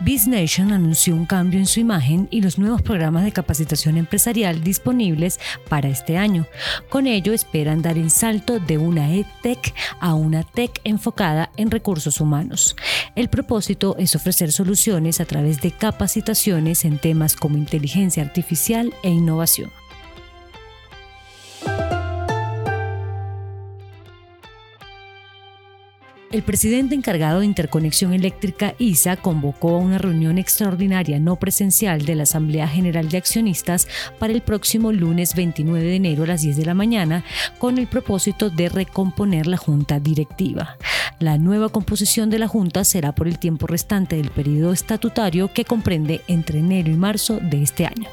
BizNation anunció un cambio en su imagen y los nuevos programas de capacitación empresarial disponibles para este año. Con ello esperan dar el salto de una EdTech a una tech enfocada en recursos humanos. El propósito es ofrecer soluciones a través de capacitaciones en temas como inteligencia artificial e innovación. El presidente encargado de Interconexión Eléctrica, ISA, convocó a una reunión extraordinaria no presencial de la Asamblea General de Accionistas para el próximo lunes 29 de enero a las 10 de la mañana, con el propósito de recomponer la Junta Directiva. La nueva composición de la Junta será por el tiempo restante del periodo estatutario que comprende entre enero y marzo de este año.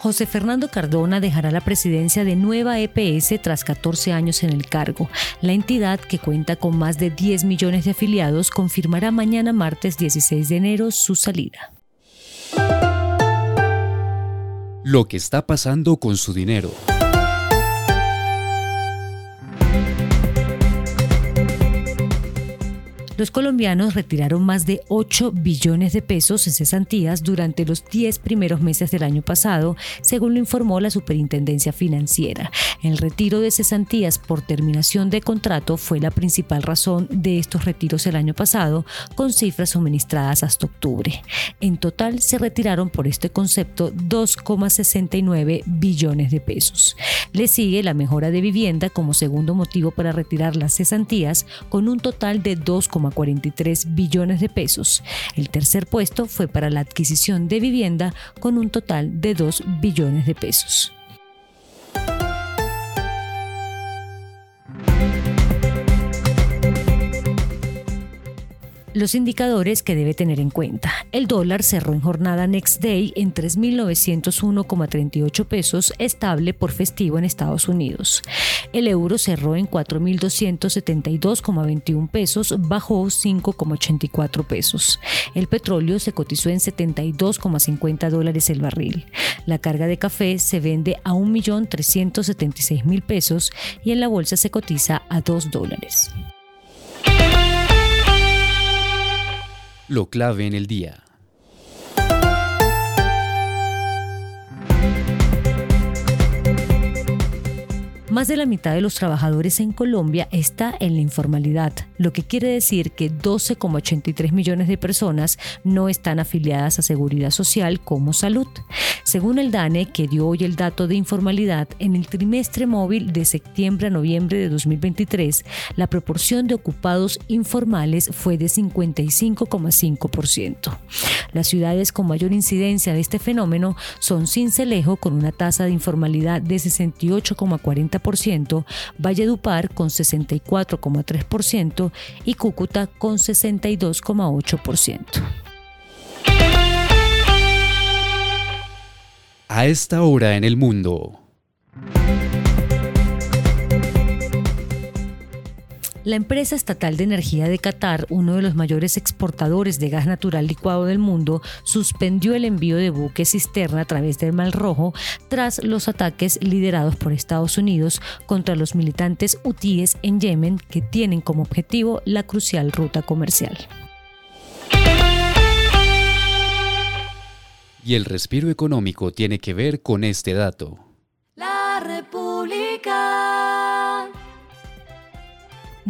José Fernando Cardona dejará la presidencia de Nueva EPS tras 14 años en el cargo. La entidad, que cuenta con más de 10 millones de afiliados, confirmará mañana martes 16 de enero su salida. Lo que está pasando con su dinero. Los colombianos retiraron más de 8 billones de pesos en cesantías durante los 10 primeros meses del año pasado, según lo informó la Superintendencia Financiera. El retiro de cesantías por terminación de contrato fue la principal razón de estos retiros el año pasado, con cifras suministradas hasta octubre. En total se retiraron por este concepto 2,69 billones de pesos. Le sigue la mejora de vivienda como segundo motivo para retirar las cesantías, con un total de 2,4 43 billones de pesos. El tercer puesto fue para la adquisición de vivienda con un total de 2 billones de pesos. Los indicadores que debe tener en cuenta. El dólar cerró en jornada next day en 3.901,38 pesos, estable por festivo en Estados Unidos. El euro cerró en 4.272,21 pesos, bajó 5,84 pesos. El petróleo se cotizó en 72,50 dólares el barril. La carga de café se vende a 1.376.000 pesos y en la bolsa se cotiza a 2 dólares. Lo clave en el día. Más de la mitad de los trabajadores en Colombia está en la informalidad, lo que quiere decir que 12,83 millones de personas no están afiliadas a Seguridad Social como Salud. Según el DANE, que dio hoy el dato de informalidad, en el trimestre móvil de septiembre a noviembre de 2023, la proporción de ocupados informales fue de 55,5%. Las ciudades con mayor incidencia de este fenómeno son Cincelejo con una tasa de informalidad de 68,40%, Valledupar con 64,3% y Cúcuta con 62,8%. A esta hora en el mundo. La empresa estatal de energía de Qatar, uno de los mayores exportadores de gas natural licuado del mundo, suspendió el envío de buques cisterna a través del Mar Rojo tras los ataques liderados por Estados Unidos contra los militantes hutíes en Yemen que tienen como objetivo la crucial ruta comercial. Y el respiro económico tiene que ver con este dato.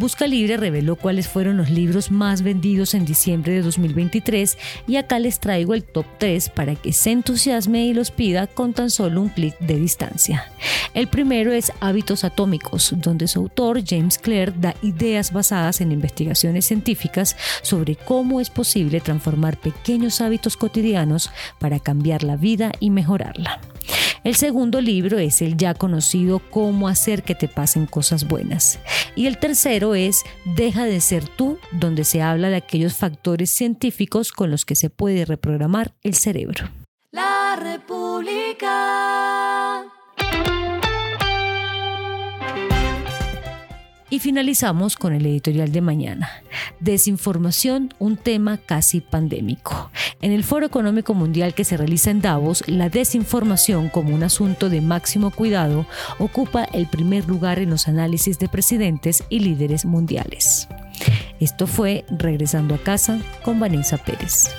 Busca Libre reveló cuáles fueron los libros más vendidos en diciembre de 2023 y acá les traigo el top 3 para que se entusiasme y los pida con tan solo un clic de distancia. El primero es Hábitos Atómicos, donde su autor James Clear da ideas basadas en investigaciones científicas sobre cómo es posible transformar pequeños hábitos cotidianos para cambiar la vida y mejorarla. El segundo libro es el ya conocido Cómo hacer que te pasen cosas buenas. Y el tercero es Deja de ser tú, donde se habla de aquellos factores científicos con los que se puede reprogramar el cerebro. La República. Y finalizamos con el editorial de mañana. Desinformación, un tema casi pandémico. En el Foro Económico Mundial que se realiza en Davos, la desinformación como un asunto de máximo cuidado ocupa el primer lugar en los análisis de presidentes y líderes mundiales. Esto fue Regresando a casa con Vanessa Pérez.